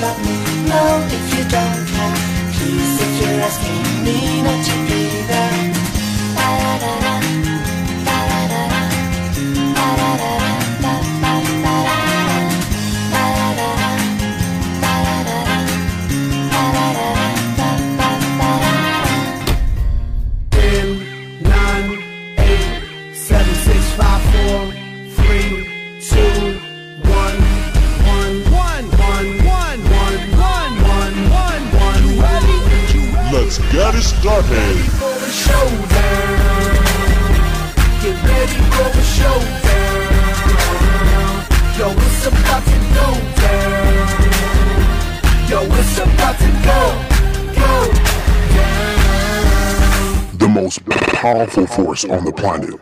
love me, no if you don't care. Please if you're asking me not to started. Get ready for the showdown. Yo, it's about to go down. Yo, it's about to go, go down. The most powerful force on the planet.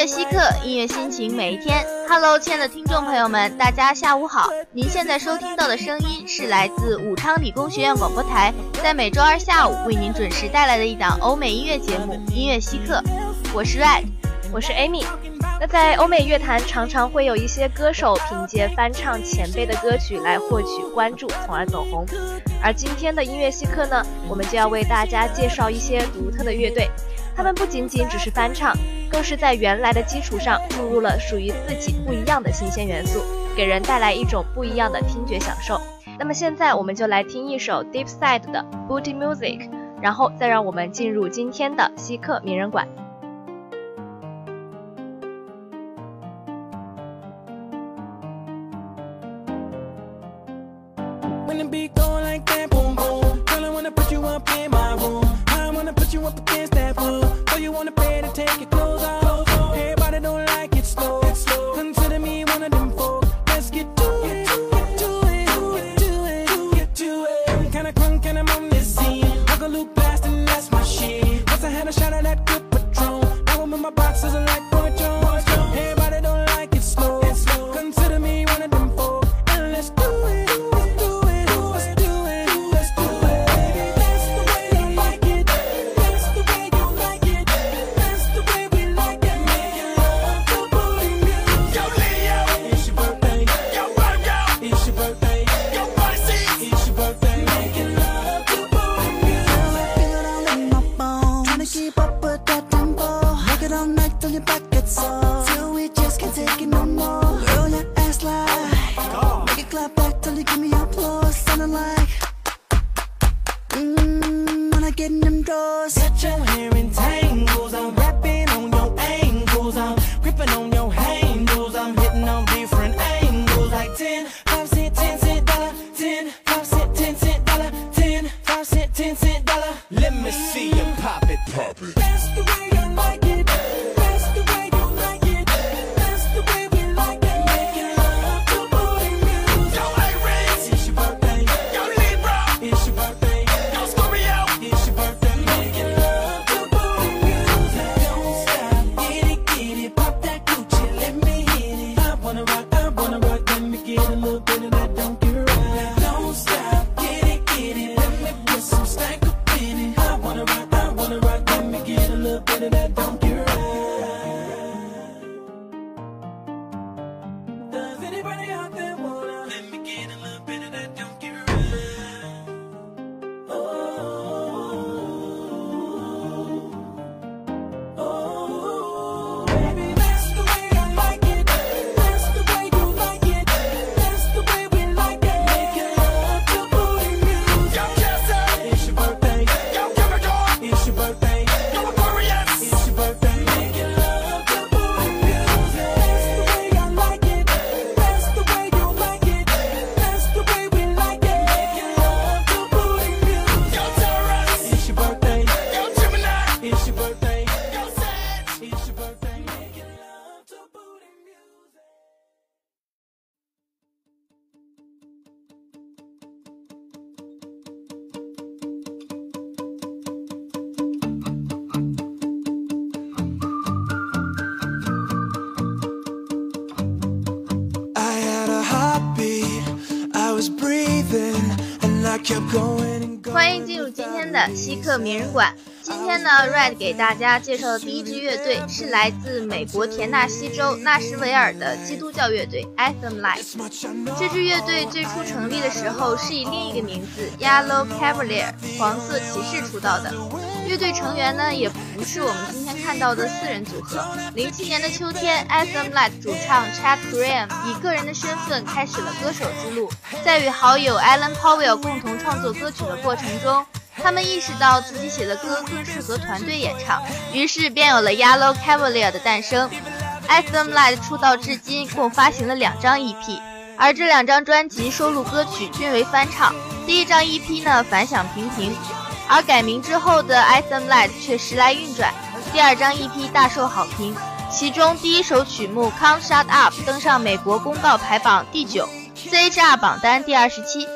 音乐稀客，音乐心情每一天。Hello，亲爱的听众朋友们，大家下午好。您现在收听到的声音是来自武昌理工学院广播台，在每周二下午为您准时带来的一档欧美音乐节目《音乐稀客》。我是 Red，我是 Amy。那在欧美乐坛，常常会有一些歌手凭借翻唱前辈的歌曲来获取关注，从而走红。而今天的音乐稀客呢，我们就要为大家介绍一些独特的乐队。他们不仅仅只是翻唱，更是在原来的基础上注入了属于自己不一样的新鲜元素，给人带来一种不一样的听觉享受。那么现在我们就来听一首 Deep Side 的 Booty Music，然后再让我们进入今天的稀客名人馆。Give me 名人馆。今天呢，Red 给大家介绍的第一支乐队是来自美国田纳西州纳什维尔的基督教乐队 Anthem Light。这支乐队最初成立的时候是以另一个名字 Yellow Cavalier 黄色骑士出道的。乐队成员呢也不是我们今天看到的四人组合。零七年的秋天，Anthem Light 主唱 Chad Graham 以个人的身份开始了歌手之路，在与好友 Alan Powell 共同创作歌曲的过程中。他们意识到自己写的歌更适合团队演唱，于是便有了 Yellow Cavalier 的诞生。item light 出道至今共发行了两张 EP，而这两张专辑收录歌曲均为翻唱。第一张 EP 呢反响平平，而改名之后的 item light 却时来运转。第二张 EP 大受好评，其中第一首曲目 Can't Shut Up 登上美国公告排榜第九，CHR 榜单第二十七。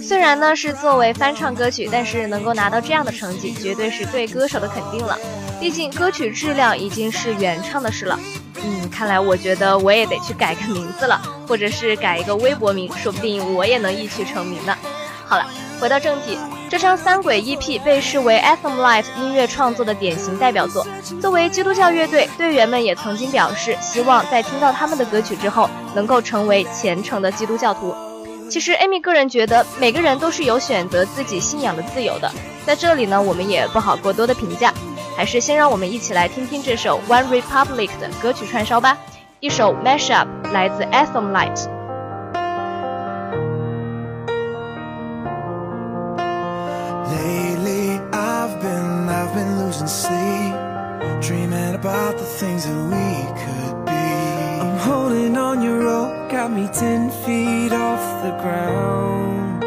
虽然呢是作为翻唱歌曲，但是能够拿到这样的成绩，绝对是对歌手的肯定了。毕竟歌曲质量已经是原唱的事了。嗯，看来我觉得我也得去改个名字了，或者是改一个微博名，说不定我也能一曲成名呢。好了，回到正题，这张三轨 EP 被视为 Atom Light 音乐创作的典型代表作。作为基督教乐队，队员们也曾经表示，希望在听到他们的歌曲之后，能够成为虔诚的基督教徒。其实，Amy 个人觉得每个人都是有选择自己信仰的自由的。在这里呢，我们也不好过多的评价，还是先让我们一起来听听这首 One Republic 的歌曲串烧吧。一首 Mashup 来自 Anthem Light。Lately, I've been, I've been losing sleep, dreaming about the things that we could be. Holding on your rope, got me ten feet off the ground.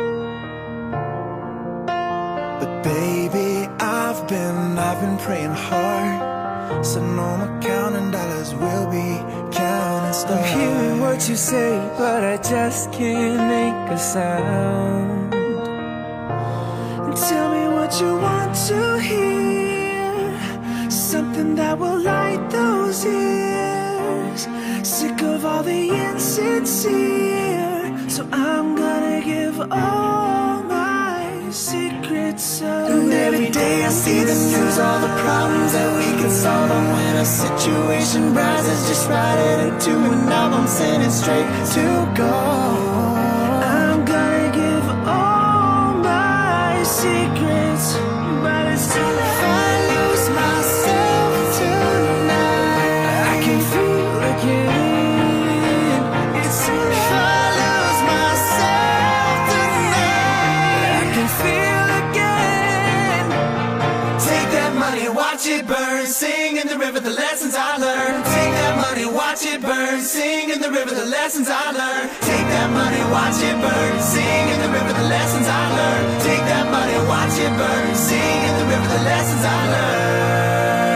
But baby, I've been, I've been praying hard. So no more counting dollars, we'll be counting stars. I'm hearing what you say, but I just can't make a sound. And Tell me what you want to hear. Something that will light those ears. Sick of all the insincere. So I'm gonna give all my secrets up. And every day I see the news, all the problems that we can solve. And when a situation rises, just write it into an album, send it straight to gold. Watch it burn. Sing in the river the lessons I learned. Take that money, watch it burn. Sing in the river the lessons I learned. Take that money, watch it burn. Sing in the river the lessons I learned. Take that money, watch it burn. Sing in the river the lessons I learned.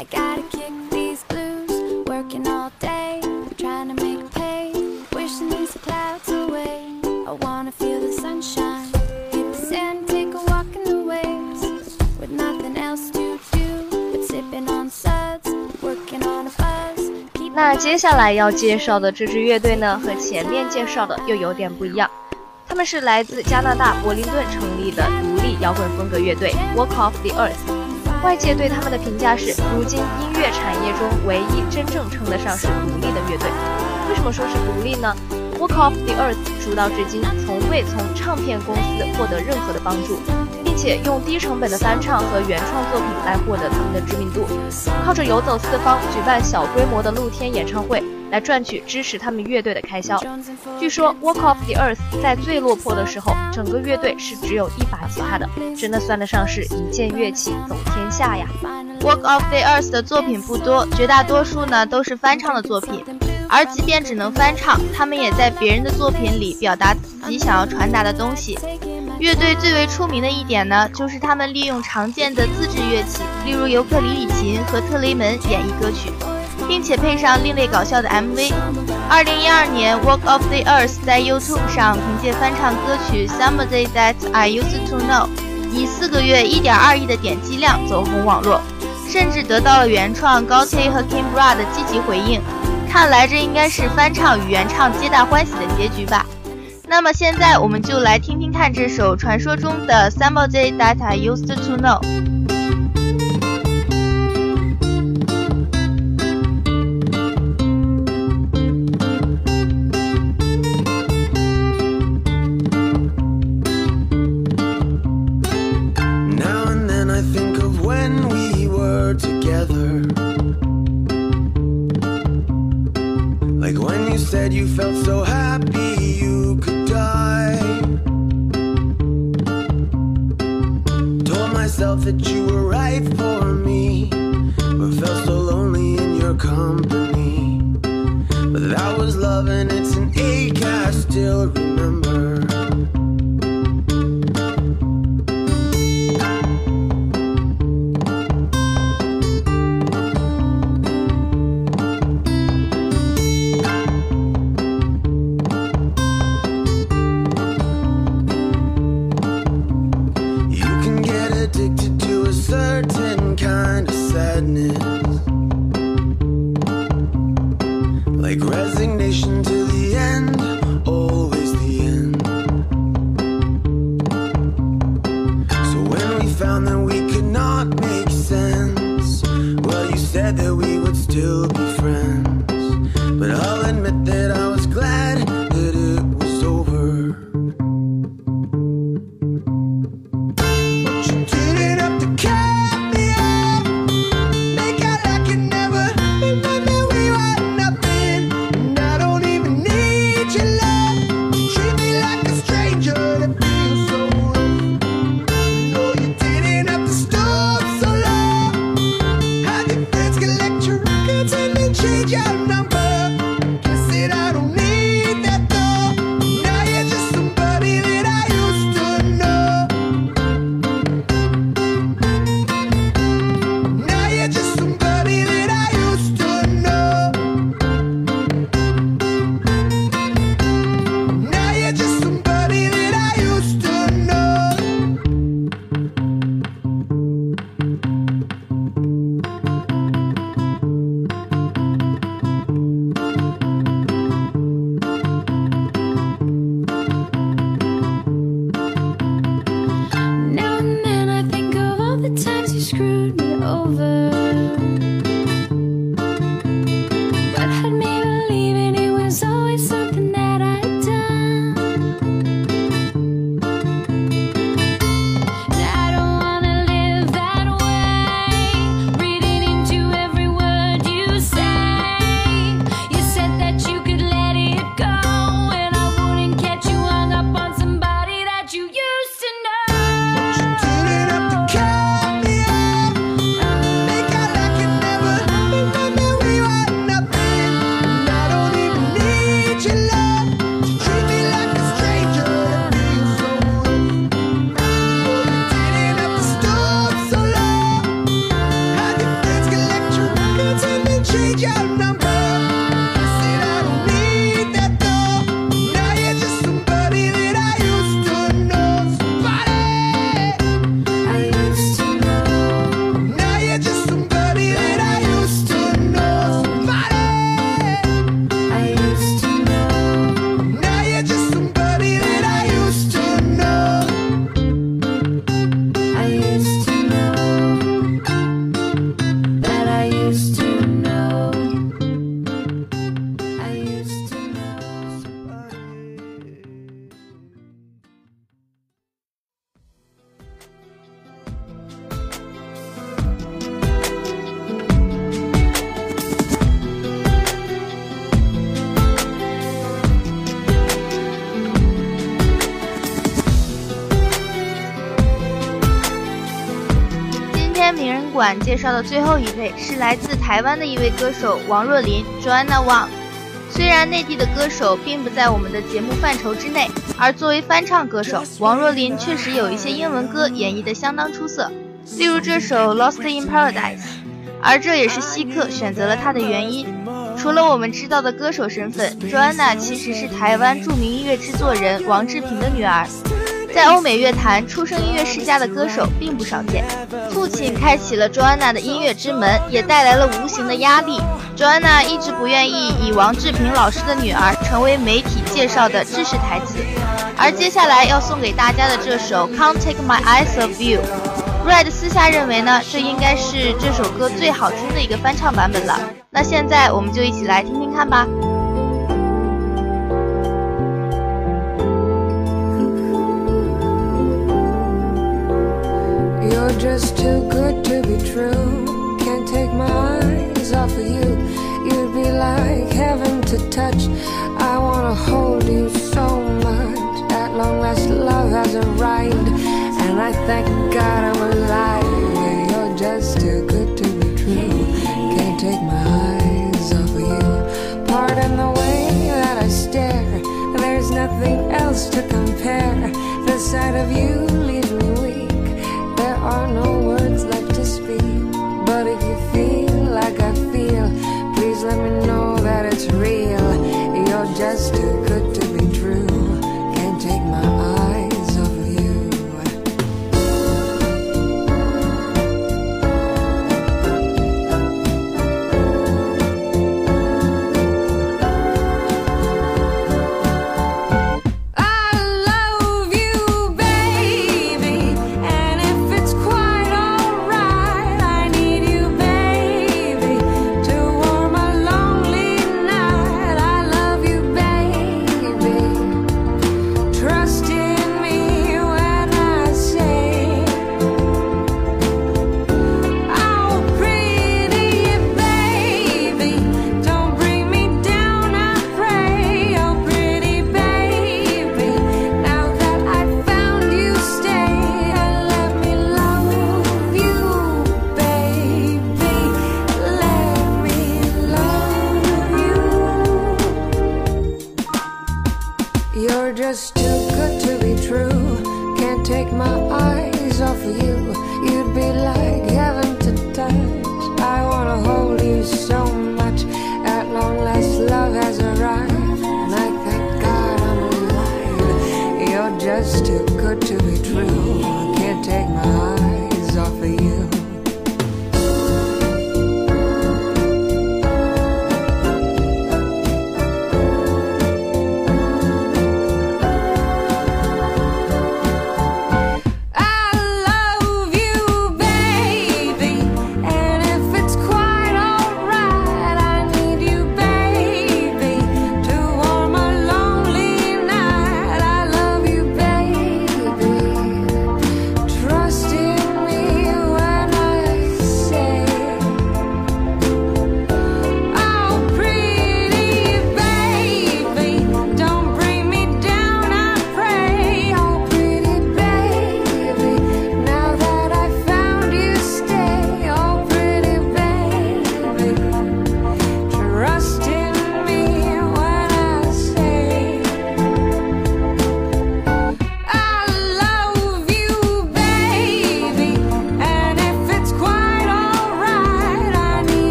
I gotta kick these blues. Working all day, trying to make pay. Wishing these clouds away. I wanna feel the sunshine. Hit the sand, take a walk in the waves. With nothing else to do but sipping on suds. Working on a buzz. 那接下来要介绍的这支乐队呢，和前面介绍的又有点不一样。他们是来自加拿大柏林顿成立的独立摇滚风格乐队 Walk Off the Earth。外界对他们的评价是，如今音乐产业中唯一真正称得上是独立的乐队。为什么说是独立呢？Walk Off the Earth 出道至今，从未从唱片公司获得任何的帮助，并且用低成本的翻唱和原创作品来获得他们的知名度，靠着游走四方，举办小规模的露天演唱会来赚取支持他们乐队的开销。据说 Walk Off the Earth 在最落魄的时候，整个乐队是只有一把吉他的，真的算得上是一件乐器走天下呀。Walk Off the Earth 的作品不多，绝大多数呢都是翻唱的作品。而即便只能翻唱，他们也在别人的作品里表达自己想要传达的东西。乐队最为出名的一点呢，就是他们利用常见的自制乐器，例如尤克里里琴和特雷门演绎歌曲，并且配上另类搞笑的 MV。二零一二年，Walk of the Earth 在 YouTube 上凭借翻唱歌曲 Somebody That I Used to Know，以四个月一点二亿的点击量走红网络，甚至得到了原创 Gotti 和 Kimbra 的积极回应。看来这应该是翻唱与原唱皆大欢喜的结局吧。那么现在我们就来听听看这首传说中的 Somebody That I Used to Know。介绍的最后一位是来自台湾的一位歌手王若琳 （Joanna Wang）。虽然内地的歌手并不在我们的节目范畴之内，而作为翻唱歌手，王若琳确实有一些英文歌演绎的相当出色，例如这首《Lost in Paradise》，而这也是希克选择了她的原因。除了我们知道的歌手身份，Joanna 其实是台湾著名音乐制作人王志平的女儿。在欧美乐坛出生音乐世家的歌手并不少见，父亲开启了 Joanna 的音乐之门，也带来了无形的压力。Joanna 一直不愿意以王志平老师的女儿成为媒体介绍的知识台词，而接下来要送给大家的这首《Can't Take My Eyes Off You》，Red 私下认为呢，这应该是这首歌最好听的一个翻唱版本了。那现在我们就一起来听听看吧。Just too good to be true. Can't take my eyes off of you. You'd be like heaven to touch. I wanna hold you so much. At long last, love has arrived, and I thank God I'm alive. Yeah, you're just too good to be true. Can't take my eyes off of you. Pardon the way that I stare. There's nothing else to compare. The sight of you no words left to speak. But if you feel like I feel, please let me know that it's real. You're just too just too good to be true. I can't take my eyes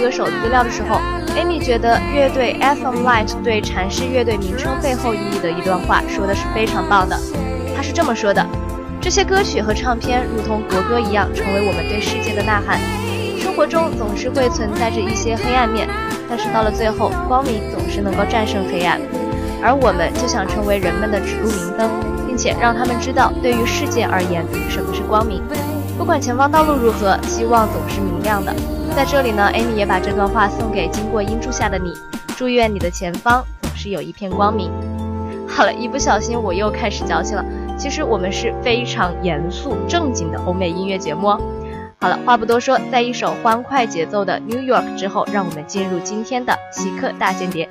歌手资料的时候，Amy 觉得乐队 FM Light 对阐释乐队名称背后意义的一段话说的是非常棒的。他是这么说的：这些歌曲和唱片如同国歌一样，成为我们对世界的呐喊。生活中总是会存在着一些黑暗面，但是到了最后，光明总是能够战胜黑暗。而我们就想成为人们的指路明灯，并且让他们知道，对于世界而言，什么是光明。不管前方道路如何，希望总是明亮的。在这里呢，Amy 也把这段话送给经过音柱下的你，祝愿你的前方总是有一片光明。好了，一不小心我又开始矫情了。其实我们是非常严肃正经的欧美音乐节目哦。好了，话不多说，在一首欢快节奏的《New York》之后，让我们进入今天的奇客大间谍。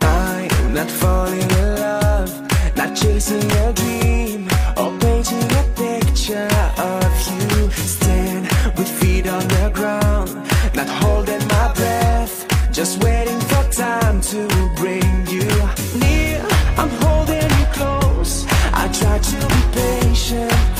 I am not picture of you. Stand with feet on the ground, not holding my breath, just waiting for time to bring you near. I'm holding you close. I try to be patient.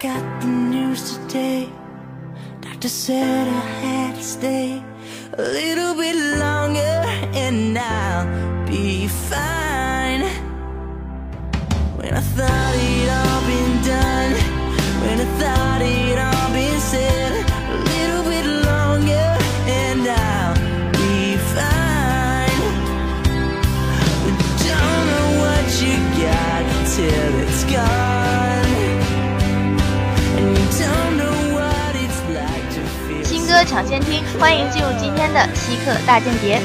Got the news today. Doctor said I had to stay a little bit 抢先听，欢迎进入今天的稀客大间谍。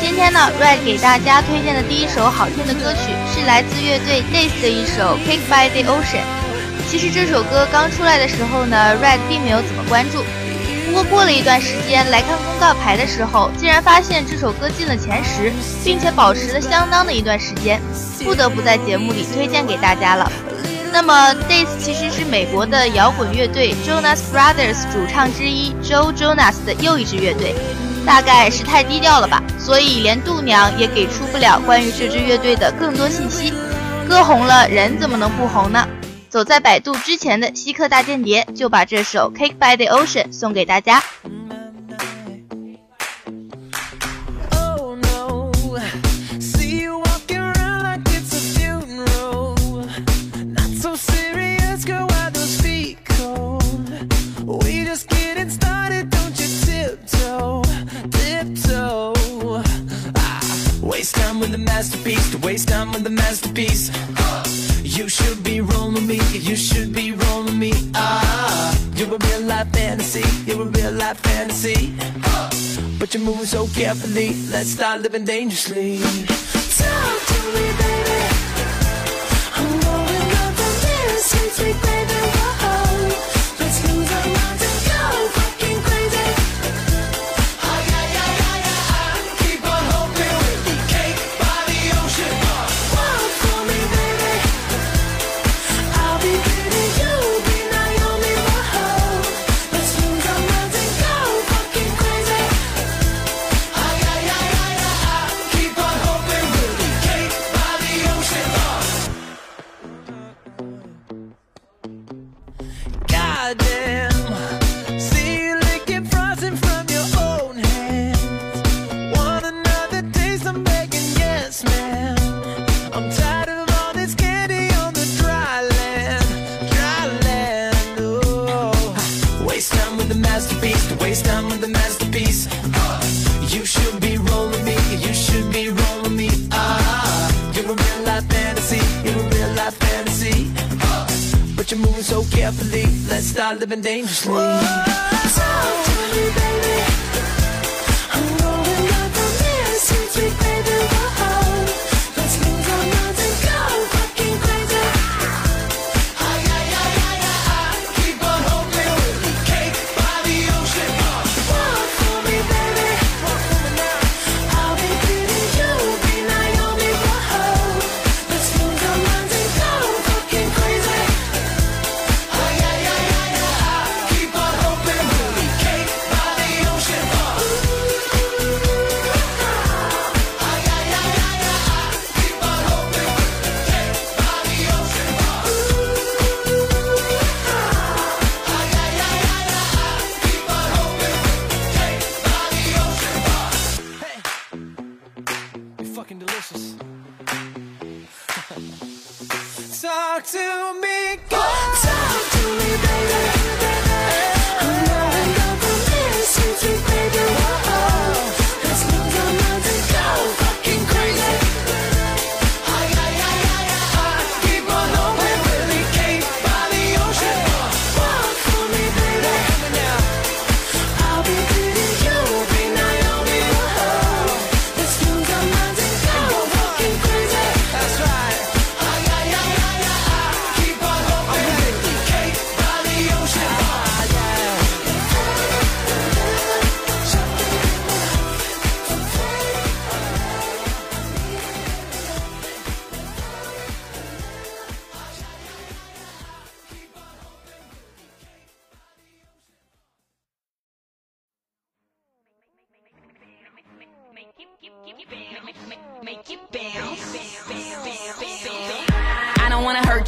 今天呢，Red 给大家推荐的第一首好听的歌曲是来自乐队 Days 的一首《Kick by the Ocean》。其实这首歌刚出来的时候呢，Red 并没有怎么关注。不过过了一段时间来看公告牌的时候，竟然发现这首歌进了前十，并且保持了相当的一段时间，不得不在节目里推荐给大家了。那么 Days 其实是美国的摇滚乐队 Jonas Brothers 主唱之一 Joe Jonas 的又一支乐队，大概是太低调了吧，所以连度娘也给出不了关于这支乐队的更多信息。歌红了，人怎么能不红呢？走在百度之前的稀客大间谍就把这首 Cake by the Ocean 送给大家。Masterpiece, to waste time with the masterpiece. You should be rolling me, you should be rolling me. Ah. You're a real life fantasy, you're a real life fantasy. But you're moving so carefully, let's start living dangerously. Talk to me, baby. I'm going up from this sweet, sweet baby.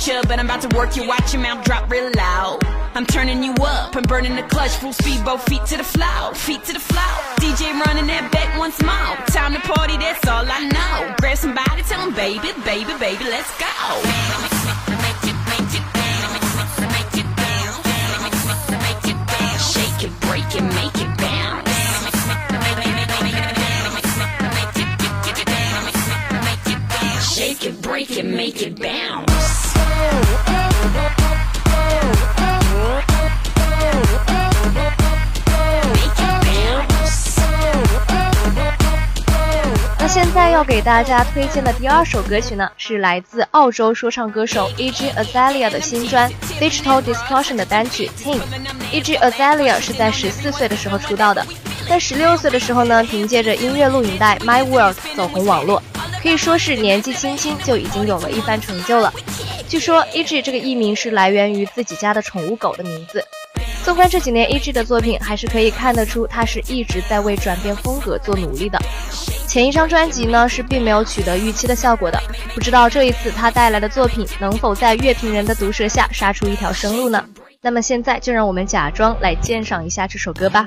You, but I'm about to work you. Watch your mouth drop real loud. I'm turning you up and burning the clutch. Full speed, both feet to the floor, feet to the floor. DJ running that back once more. Time to party, that's all I know. Grab somebody, tell them, baby, baby, baby, let's go. Shake it, break it, make it bounce. Shake it, break it, make it bounce. 那现在要给大家推荐的第二首歌曲呢，是来自澳洲说唱歌手 E G Azalea 的新专 Digital Discussion 的单曲 Team。E G Azalea 是在十四岁的时候出道的，在十六岁的时候呢，凭借着音乐录影带 My World 走红网络，可以说是年纪轻轻就已经有了一番成就了。据说 E.G. 这个艺名是来源于自己家的宠物狗的名字。纵观这几年 E.G. 的作品，还是可以看得出他是一直在为转变风格做努力的。前一张专辑呢是并没有取得预期的效果的，不知道这一次他带来的作品能否在乐评人的毒舌下杀出一条生路呢？那么现在就让我们假装来鉴赏一下这首歌吧。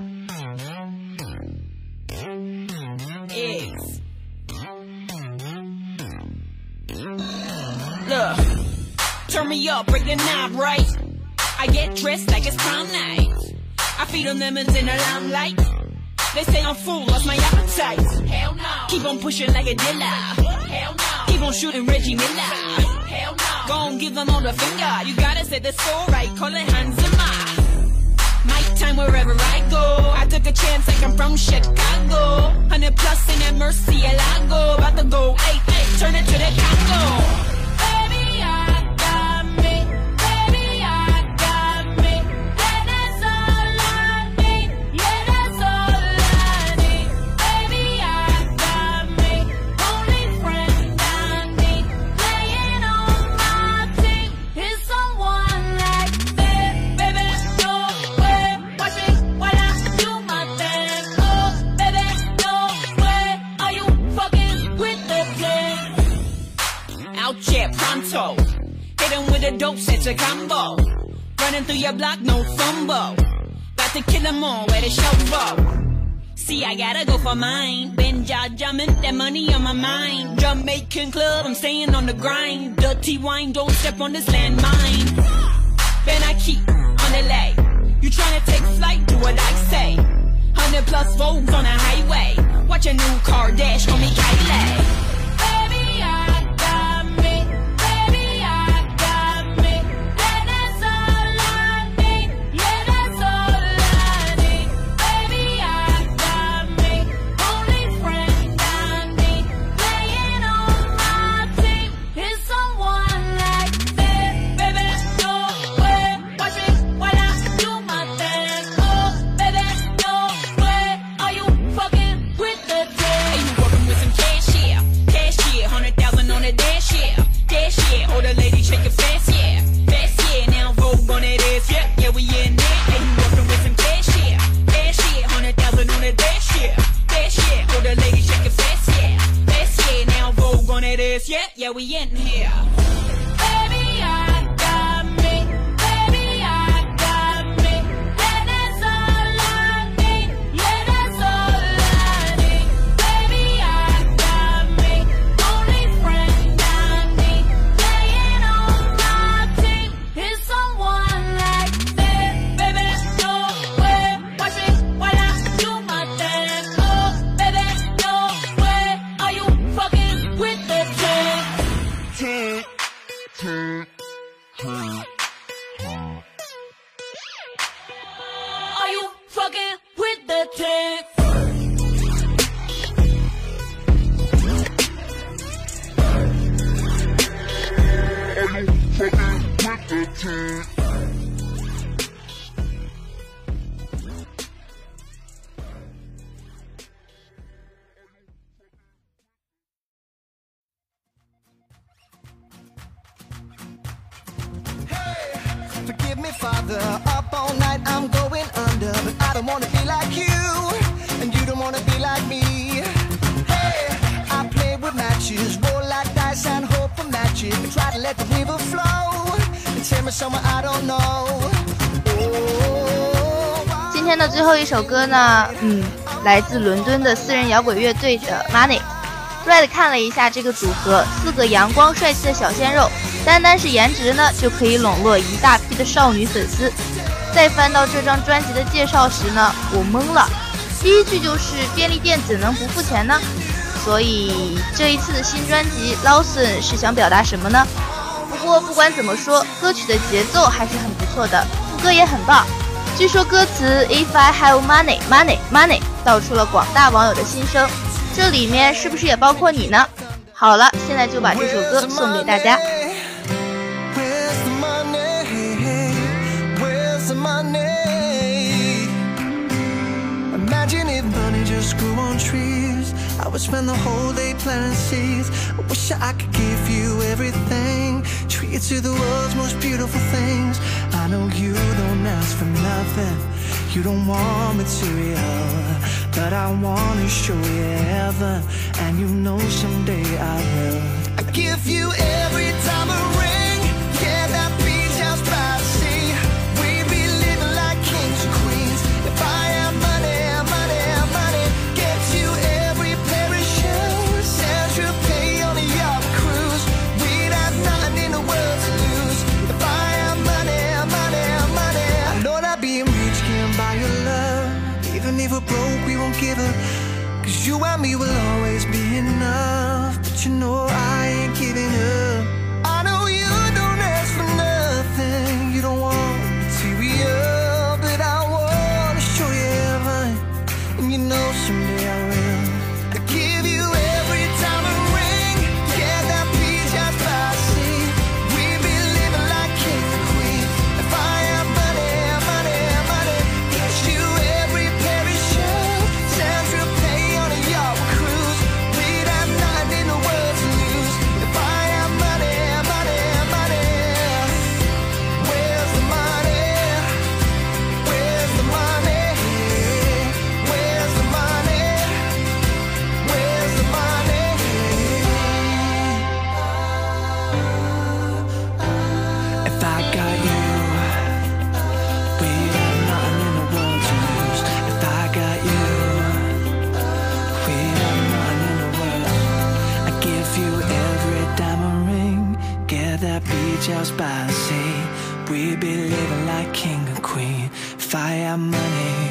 Turn me up, break the knob right. I get dressed like it's prom night. I feed on lemons in the limelight. They say I'm full, lost my appetite. Hell no. Keep on pushing like a dealer. Hell no. Keep on shooting Reggie Miller. Hell no. Go and give them all the finger. You gotta say the soul right, call it Hanzima. time wherever I go. I took a chance like I'm from Chicago. 100 plus in that Murcielago. About to go, hey, hey, turn it to the Congo. Pronto. Hit 'em with a dope, set a combo. Running through your block, no fumble. About to kill 'em all, the show go. See, I gotta go for mine. Been jaw jumping, that money on my mind. Jamaican club, I'm staying on the grind. Dirty wine, don't step on this landmine. Then I keep on the lay. You tryna take flight, do what I say. Hundred plus Vogues on the highway. Watch a new car dash, call me Kylie. Oh, the lady shake it fast, yeah. Fast, yeah. Now Vogue on that ass, yeah. Yeah, we in there. Hey, you working with some cash here? Cash here. Hundred thousand on the dash here. Dash here. Oh, the lady shake it fast, yeah. Fast, yeah. Now Vogue on that ass, yeah. Yeah, we in here. 天的最后一首歌呢，嗯，来自伦敦的私人摇滚乐队的 Money。Red 看了一下这个组合，四个阳光帅气的小鲜肉，单单是颜值呢就可以笼络一大批的少女粉丝。再翻到这张专辑的介绍时呢，我懵了，第一句就是便利店怎能不付钱呢？所以这一次的新专辑 Lawson 是想表达什么呢？不过不管怎么说，歌曲的节奏还是很不错的，副歌也很棒。据说歌词 If I have money, money, money 道出了广大网友的心声，这里面是不是也包括你呢？好了，现在就把这首歌送给大家。Where's the money? Where's the money? Imagine if money just grew on trees. I would spend the whole day planting seeds. I wish I could give you everything. Treat you to the world's most beautiful things. Know you don't ask for nothing. You don't want material. But I wanna show you heaven. And you know someday I will. I give you every house by the sea. We'd be living like king and queen. Fire money.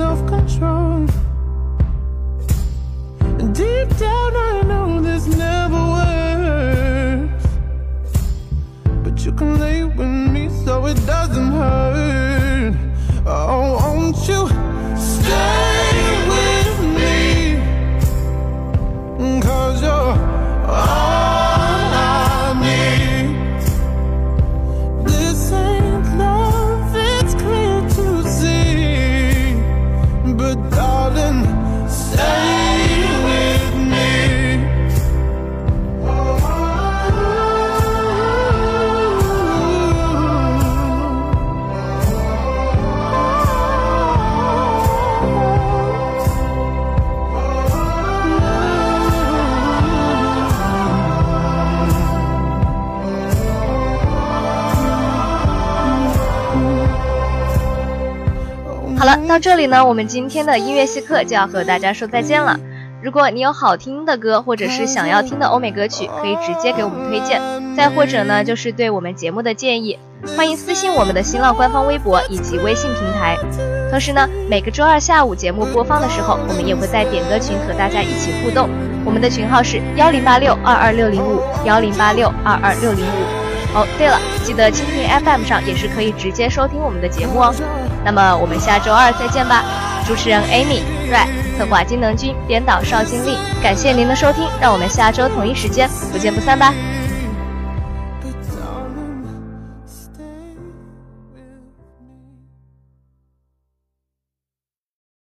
and self control. Deep down, I know this never works. But you can lay with me so it doesn't hurt. Darling, stay 到这里呢，我们今天的音乐系课就要和大家说再见了。如果你有好听的歌，或者是想要听的欧美歌曲，可以直接给我们推荐；再或者呢，就是对我们节目的建议，欢迎私信我们的新浪官方微博以及微信平台。同时呢，每个周二下午节目播放的时候，我们也会在点歌群和大家一起互动。我们的群号是幺零八六二二六零五幺零八六二二六零五。哦，对了，记得蜻蜓 FM 上也是可以直接收听我们的节目哦。那么我们下周二再见吧。主持人 Amy、Ray，策划金能军，编导邵金丽，感谢您的收听，让我们下周同一时间不见不散吧。